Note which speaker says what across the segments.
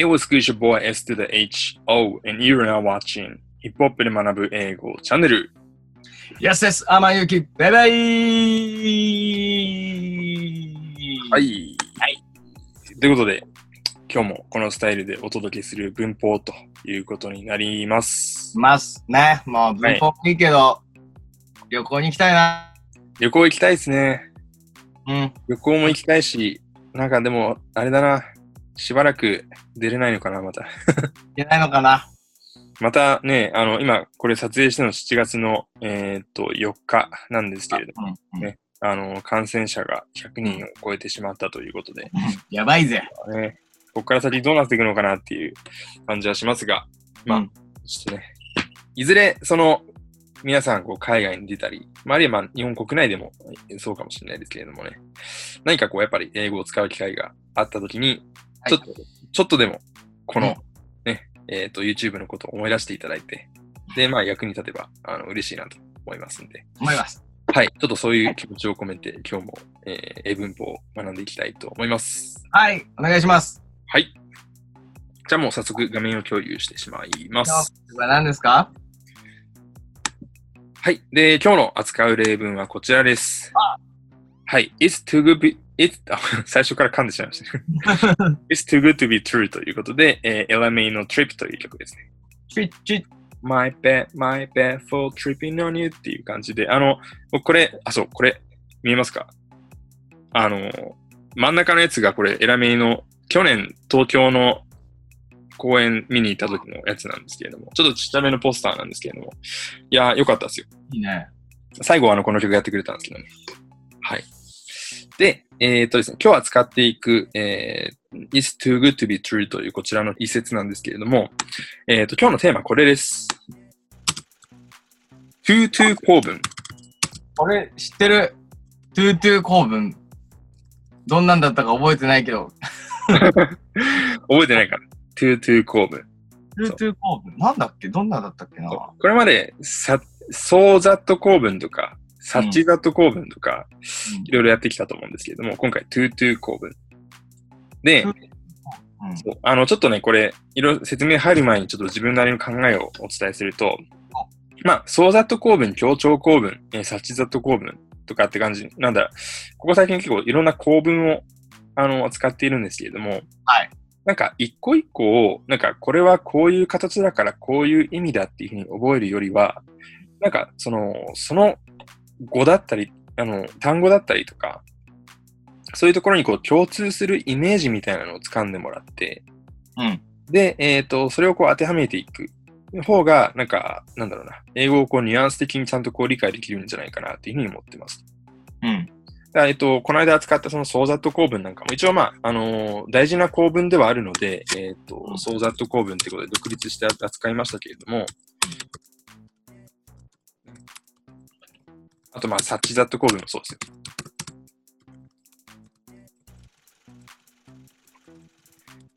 Speaker 1: It was good? Your boy S to the H-O and you're now watching ヒップホップで学ぶ英語チャンネル。
Speaker 2: やすです。あまゆき、バイバイ
Speaker 1: はい。はい。ということで、今日もこのスタイルでお届けする文法ということになります。
Speaker 2: ますね。もう文法いいけど、旅行に行きたいな。
Speaker 1: 旅行行きたいですね。
Speaker 2: うん。
Speaker 1: 旅行も行きたいし、なんかでも、あれだな。しばらく出れないのかな、また。
Speaker 2: 行けないのかな？
Speaker 1: またね、あの、今、これ撮影してるの7月の、えーっと、4日なんですけれども、ねあの、感染者が100人を超えてしまったということで、
Speaker 2: やばいぜ。
Speaker 1: ね、ここから先どうなっていくのかなっていう感じはしますが、まあ、
Speaker 2: うん
Speaker 1: ちょっとね、いずれ、その、皆さん、こう、海外に出たり、まあ、あるいは、まあ、日本国内でもそうかもしれないですけれどもね、何かこう、やっぱり英語を使う機会があったときに、
Speaker 2: はい
Speaker 1: ちょっと、ちょっとでも、この、
Speaker 2: うん
Speaker 1: ね、えっ、と、YouTube のことを思い出していただいて、で、まあ、役に立てば、あの、嬉しいなと思いますんで、
Speaker 2: 思います。
Speaker 1: はい、ちょっとそういう気持ちを込めて、今日も、えー英文法を学んでいきたいと思います。
Speaker 2: はい。お願いします。
Speaker 1: はい。じゃあもう早速画面を共有してしまいます。
Speaker 2: これ何ですか？
Speaker 1: はい。で、今日の扱う例文はこちらです。はい。It's too good to be, it's, あ最初から噛んでしまいましたね。It's too good to be true ということで、えー、LMA の Trip という曲ですね。
Speaker 2: チッチッ
Speaker 1: My bad, my bad for tripping on you っていう感じで、あの、僕これ、あ、そう、これ、見えますか？あの、真ん中のやつがこれ、エラメイの、去年東京の公演見に行った時のやつなんですけれども、ちょっとちっちゃめのポスターなんですけれども、いやー、よかったですよ。
Speaker 2: いいね。
Speaker 1: 最後はあの、この曲やってくれたんですけどね。はい。で、えーっとですね、今日扱っていく、えー It's too good to be true というこちらの一節なんですけれども、えーっと、今日のテーマはこれです。 too to 構文。
Speaker 2: これ知ってる？ too to 構文。どんなんだったか覚えてないけど。
Speaker 1: 覚えてないから。too to 構文。
Speaker 2: too to 構文。なんだっけ？どんなんだったっけな？
Speaker 1: これまで、さ、 so that 構文とか、さっちざっと構文とか、いろいろやってきたと思うんですけれども、今回 too to 構文。で、
Speaker 2: うん
Speaker 1: そうあの、ちょっとね、これ、いろいろ説明入る前にちょっと自分なりの考えをお伝えすると、まあ、 so that 構文、強調構文、えー、さっちざっと構文とかって感じ、なんだ、ここ最近結構いろんな構文を、あの、扱っているんですけれども、
Speaker 2: はい。
Speaker 1: なんか、一個一個を、なんか、これはこういう形だからこういう意味だっていうふうに覚えるよりは、なんか、その、その語だったり、あの、単語だったりとか、そういうところにこう共通するイメージみたいなのを掴んでもらって、
Speaker 2: うん。
Speaker 1: で、えっ、と、それをこう当てはめていく方が、なんか、なんだろうな、英語をこうニュアンス的にちゃんとこう理解できるんじゃないかなっていうふうに思ってます。
Speaker 2: うん。
Speaker 1: えっと、この間扱ったそのソーザット構文なんかも、一応まあ、あのー大事な構文ではあるので、えっ、と
Speaker 2: う、ん
Speaker 1: ソーザット構文ってことで独立して扱いましたけれども、あとまあ、サッチザット構文もそうですよ。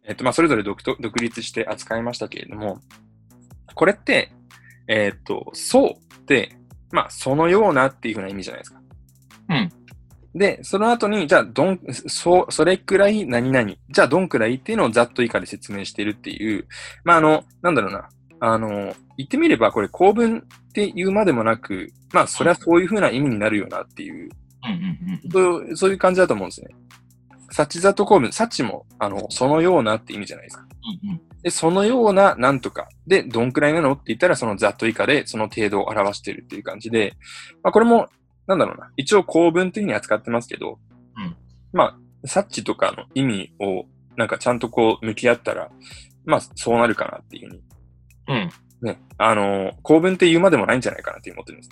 Speaker 1: えっ、と、まあ、それぞれ独と独立して扱いましたけれども、これって、えっ、と、そうって、まあ、そのようなっていうふうな意味じゃないですか。
Speaker 2: うん。
Speaker 1: で、その後に、じゃあ、どん、そう、それくらい何々。じゃあ、どんくらいっていうのをざっと以下で説明しているっていう、まあ、あの、なんだろうな。あの、言ってみれば、これ構文っていうまでもなく、まあ、それはそういうふうな意味になるよなっていう。そうそういう感じだと思うんですね。サッチザット構文、サッチも、あの、そのようなって意味じゃないですか。
Speaker 2: うん。
Speaker 1: で、そのようななんとか。で、どんくらいなのって言ったら、そのざっと以下で、その程度を表しているっていう感じで、まあ、これも、なんだろうな。一応構文というふうに扱ってますけど、
Speaker 2: うん
Speaker 1: まあ、サッチとかの意味を、なんかちゃんとこう、向き合ったら、まあ、そうなるかなっていうふうに。
Speaker 2: うん。
Speaker 1: ね。あの、構文って言うまでもないんじゃないかなって思ってるんです。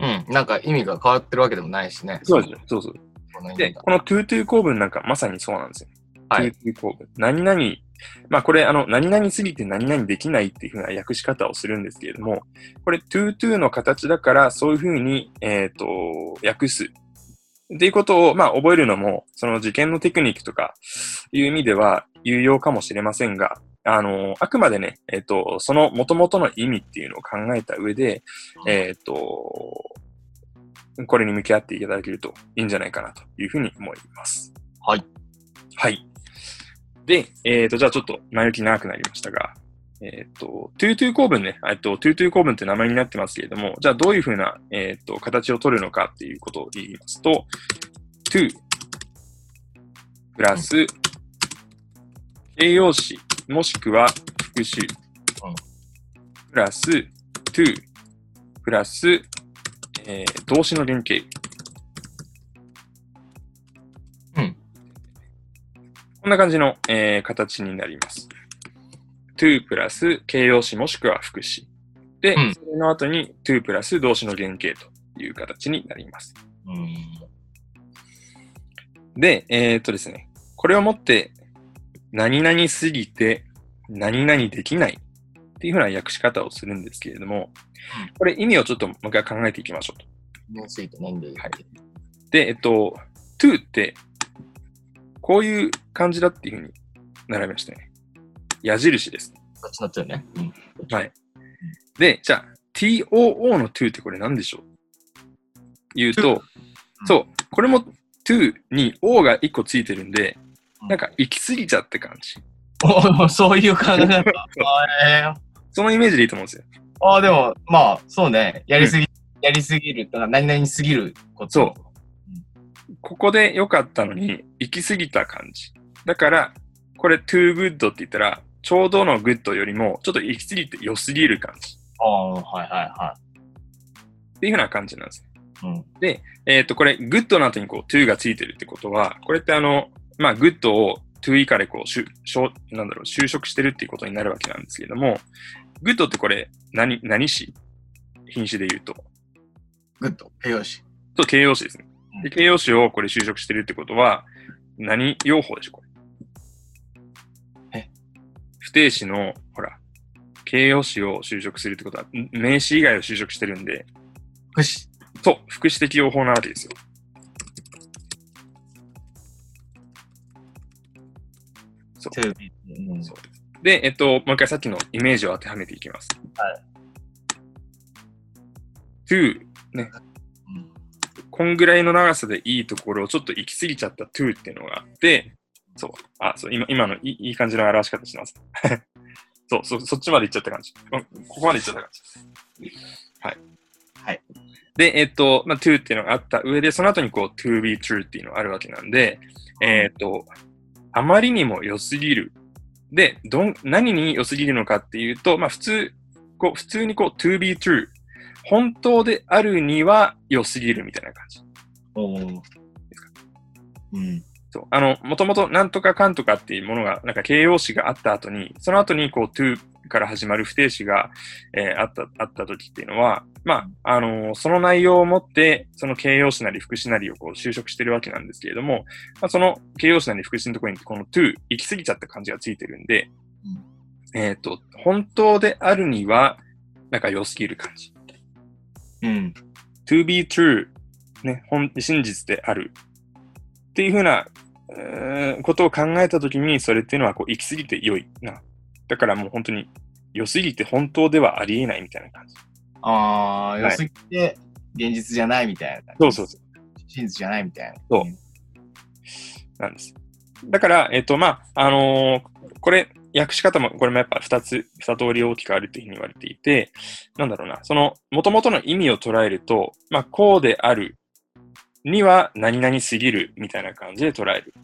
Speaker 2: うん。なんか意味が変わってるわけでもないしね。
Speaker 1: そうですよ。そうそう。で、
Speaker 2: この意味が
Speaker 1: この to to 構文なんかまさにそうなんですよ。
Speaker 2: はい
Speaker 1: to to 構文。何々、まあこれ、あの、何々すぎて何々できないっていうふうな訳し方をするんですけれども、これ to to の形だからそういうふうに、えっ、と、訳す。っていうことを、まあ覚えるのも、その受験のテクニックとかいう意味では有用かもしれませんが、あの、あくまでね、えっ、と、その元々の意味っていうのを考えた上で、えっ、と、これに向き合っていただけるといいんじゃないかなというふうに思います。
Speaker 2: はい。
Speaker 1: はい。で、えっ、と、じゃあちょっと前置き長くなりましたが、えっ、と、 too to 構文ね、えっと、 too to 構文って名前になってますけれども、じゃあどういうふうな、えっ、と、形を取るのかっていうことを言いますと、 too プラス、形容詞、もしくは復習、プラス to プラス、えー動詞の連携。
Speaker 2: うん。
Speaker 1: こんな感じの、えー形になります。to プラス形容詞もしくは副詞。で、
Speaker 2: うん
Speaker 1: それの後に to プラス動詞の原型という形になります。
Speaker 2: うん。
Speaker 1: で、えーっとですね、これをもって、何々すぎて、何々できないっていうふうな訳し方をするんですけれども、これ意味をちょっともう一回考えていきましょうと。
Speaker 2: について何で、
Speaker 1: はいで、えっと、to って、こういう感じだっていうふうに習いましたね。矢印です。
Speaker 2: こっちのつよね。うん。
Speaker 1: はい。で、じゃあ、too の to ってこれ何でしょう？言うと、そう、これも to に o が1個ついてるんで、なんか行き過ぎちゃって感じ。
Speaker 2: おそういう考え方。あ ー
Speaker 1: そのイメージでいいと思うんですよ。
Speaker 2: あー、でも、まあ、そうね。やりすぎ、やりすぎる。だから何々すぎること。
Speaker 1: そうここで良かったのに、行き過ぎた感じ。だから、これ too good って言ったら、ちょうどの good よりも、ちょっと行き過ぎて良すぎる感じ。
Speaker 2: ああ、はいはいは
Speaker 1: っていう風な感じなんですね。
Speaker 2: い。うん。
Speaker 1: えっ、と、これ、good の後にこう to がついてるってことは、これってあの、まあ、good を to 以下でこう、しゅしょうなんだろう、修飾してるっていうことになるわけなんですけれども、good ってこれ、何、何詞？品詞で言うと。
Speaker 2: good。形容詞。
Speaker 1: と形容詞ですね
Speaker 2: うん。
Speaker 1: で形容詞をこれ修飾してるってことは、何用法でしょ、これ？
Speaker 2: え？
Speaker 1: 不定詞の、ほら、形容詞を修飾するってことは、ん名詞以外を修飾してるんで、
Speaker 2: 不死。
Speaker 1: そう、副詞的用法なわけですよ。そう
Speaker 2: テレビ。うん。
Speaker 1: そうで、えっと、もう一回さっきのイメージを当てはめていきます。
Speaker 2: はい。
Speaker 1: to、
Speaker 2: うん
Speaker 1: こんぐらいの長さでいいところをちょっと行き過ぎちゃった to っていうのがあって、そう、あ、そう、今、今のいいいい感じの表し方してます。そう、そ、そっちまで行っちゃった感じ。うんここまで行っちゃった感じ。はい。
Speaker 2: はい。
Speaker 1: で、えっと、まあ、to っていうのがあった上で、その後にこう、to be true っていうのがあるわけなんで、えっと、あまりにも良すぎる。で、どん、何に良すぎるのかっていうと、まあ、普通、こう、普通にこう、to be true。本当であるには良すぎるみたいな感じ。
Speaker 2: おーうん。
Speaker 1: そう。あの、もともとなんとかかんとかっていうものが、なんか形容詞があった後に、その後にこう to から始まる不定詞が、えーあった、あった時っていうのは、まあ、あのーその内容をもって、その形容詞なり副詞なりをこう修飾してるわけなんですけれども、まあ、その形容詞なり副詞のところにこの to 行き過ぎちゃった感じがついてるんで、えっ、と、本当であるには、なんか良すぎる感じ。
Speaker 2: うん。
Speaker 1: to be true ね、本真実であるっていうふうな、うーんことを考えたときに、それっていうのはこう行き過ぎて良いな。だからもう本当に良すぎて本当ではありえないみたいな感じ。
Speaker 2: ああ、
Speaker 1: い
Speaker 2: 良すぎて、現実じゃないみたいな。
Speaker 1: そうそうそう。
Speaker 2: 真実じゃないみたいな。
Speaker 1: そうなんです。だから、えっ、と、まあ、あのーこれ、訳し方も、これもやっぱ二つ、二通り大きくあるっていうふうに言われていて、なんだろうな、その、元々の意味を捉えると、まあ、こうであるには何々すぎるみたいな感じで捉える。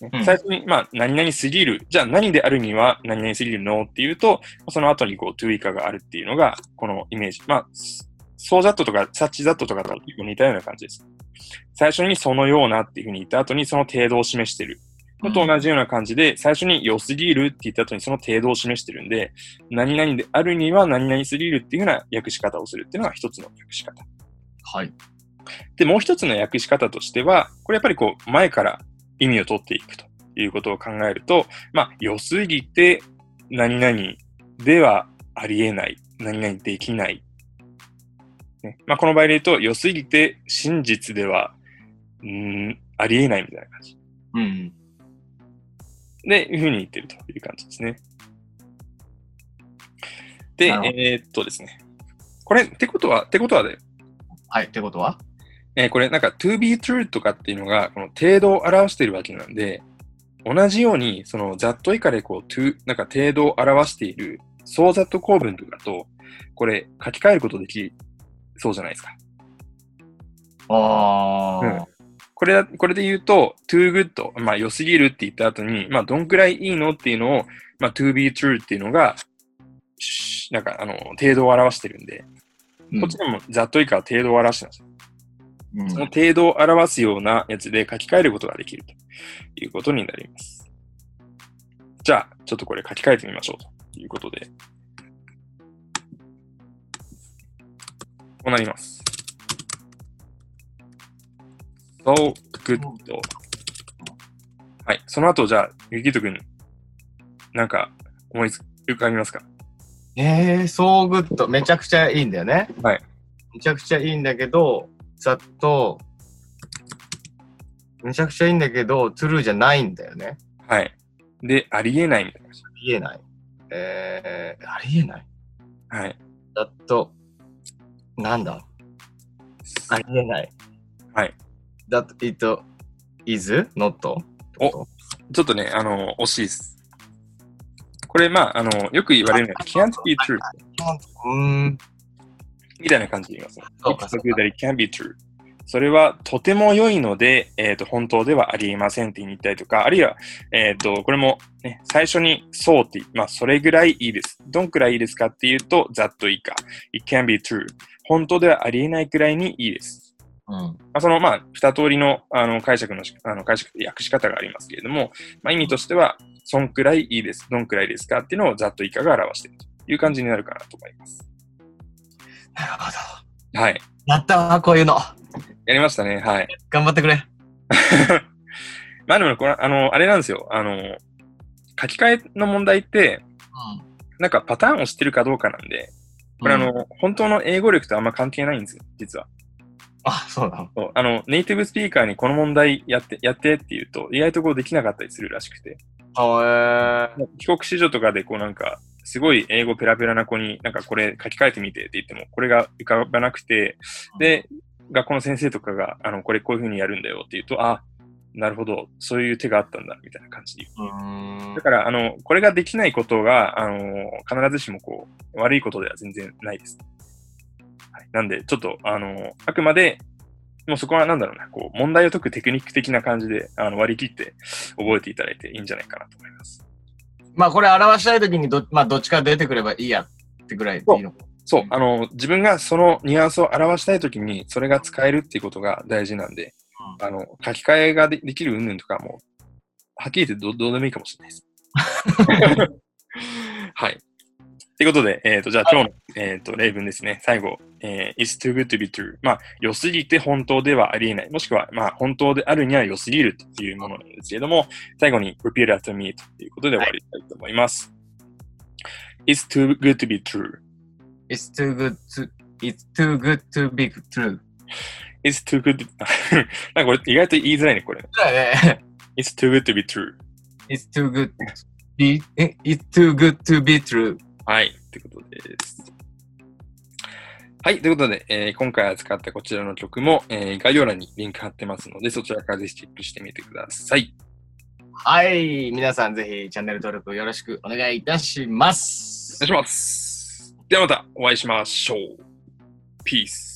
Speaker 1: ね
Speaker 2: うん
Speaker 1: 最初に、まあ、何々すぎる。じゃあ何であるには何々すぎるのっていうと、その後にこう、to 以下があるっていうのが、このイメージ。まあ、そうざっととか、サッチざっととかと似たような感じです。最初にそのようなっていうふうに言った後にその程度を示してる。のと同じような感じで、最初に良すぎるって言った後にその程度を示してるんで、何々であるには何々すぎるっていうふうな訳し方をするっていうのが一つの訳し方。
Speaker 2: はい。
Speaker 1: で、もう一つの訳し方としては、これやっぱりこう、前から意味を取っていくということを考えると、まあ、良すぎて何々ではありえない、何々できない。ねまあ、この場合で言うと、良すぎて真実では、うーん、ありえないみたいな感じ。
Speaker 2: うん。
Speaker 1: で、いうふうに言ってるという感じですね。で、えーっとですね。これ、ってことは、ってことはで、
Speaker 2: はい。ってことは？
Speaker 1: えーこれなんか to be true とかっていうのが、この程度を表しているわけなんで、同じように、その、ざっと以下でこう、to、なんか程度を表している、そうざっと構文とかと、これ、書き換えることできそうじゃないですか。
Speaker 2: ああ、
Speaker 1: これだ、これで言うと、too good、まあ、良すぎるって言った後に、まあ、どんくらいいいのっていうのを、まあ、to be true っていうのが、しなんか、あの、程度を表してるんで、
Speaker 2: うん
Speaker 1: こっちでもざっと以下は程度を表してます。
Speaker 2: うん
Speaker 1: その程度を表すようなやつで書き換えることができるということになります。じゃあ、ちょっとこれ書き換えてみましょうということで。こうなります。so good. はい。その後、じゃあ、ゆきとくん、なんか、思いつ浮かびますか？
Speaker 2: えー、 so good。めちゃくちゃいいんだよね。
Speaker 1: はい。
Speaker 2: めちゃくちゃいいんだけど、ざっと、めちゃくちゃいいんだけど、 true じゃないんだよね。
Speaker 1: はい。で、ありえないみたいな。
Speaker 2: ありえない。えー、ありえない。
Speaker 1: はい。
Speaker 2: ざっと、なんだ？ありえない。
Speaker 1: はい。
Speaker 2: だと、it is not?
Speaker 1: おちょっとね、あの、惜しいです。これ、まあ、あの、よく言われるのは、can't be true
Speaker 2: うーん。
Speaker 1: みたいな感じで言いますね。can be true. それはとても良いので、えっ、と、本当ではありえませんって言いたいとか、あるいは、えっ、と、これもね、最初にそうって、まあ、それぐらいいいです。どんくらいいいですかっていうと、ざっといいか。It can be true. 本当ではありえないくらいにいいです。
Speaker 2: うん。
Speaker 1: まあ、その、まあ、二通りの、あの、解釈のし、あの、解釈、訳し方がありますけれども、まあ、意味としては、そんくらいいいです。どんくらいですかっていうのをざっと以下が表しているという感じになるかなと思います。
Speaker 2: なるほど。
Speaker 1: はい。
Speaker 2: やったわ、こういうの。
Speaker 1: やりましたね。はい。
Speaker 2: 頑張ってくれ。
Speaker 1: まあでもこれ、あの、あれなんですよ。あの、書き換えの問題って、なんかパターンを知ってるかどうかなんで、これあの、本当の英語力とあんま関係ないんですよ、実は。
Speaker 2: あ、そうなの。
Speaker 1: そうあの、ネイティブスピーカーにこの問題やって、やってって言うと、意外とこうできなかったりするらしくて。
Speaker 2: あ、え
Speaker 1: 帰国子女とかでこうなんか、すごい英語ペラペラな子になんかこれ書き換えてみてって言っても、これが浮かばなくて、で、学校の先生とかが、あの、これこういう風にやるんだよって言うと、あ、なるほど、そういう手があったんだ、みたいな感じで言う。だ。から、あの、これができないことが、あの、必ずしもこう、悪いことでは全然ないです。はい。なんで、ちょっと、あの、あくまで、もうそこはなんだろうな、こう、問題を解くテクニック的な感じで、あの、割り切って覚えていただいていいんじゃないかなと思います。
Speaker 2: まあこれ表したいときにど、まあどっちか出てくればいいやってぐらいでいいの。
Speaker 1: そう、あの、自分がそのニュアンスを表したいときに、それが使えるっていうことが大事なんで、あの、書き換えがでできる云々とかも、はっきり言ってどどうでもいいかもしれないです。はい。ということで、えっ、と、じゃあ今日の、えっ、と、例文ですね。最後、えー is too good to be true. まあ、良すぎて本当ではありえない。もしくは、まあ、本当であるには良すぎるっていうものなんですけれども、最後に repeat after me ということで終わりたいと思います。is too good to be true.
Speaker 2: It's too good to, it's too good to be true.
Speaker 1: is too good to... なんかこれ意外と言いづらいね、これ。
Speaker 2: だよね。
Speaker 1: is too good to be true.
Speaker 2: It's too good be, え It's too good to be true.
Speaker 1: はい、ということです。はい、ということで、えー今回扱ったこちらの曲も、えー概要欄にリンク貼ってますので、そちらからぜひチェックしてみてください。
Speaker 2: はい。皆さんぜひチャンネル登録よろしくお願いいたします
Speaker 1: お願い。します。ではまたお会いしましょう。Peace.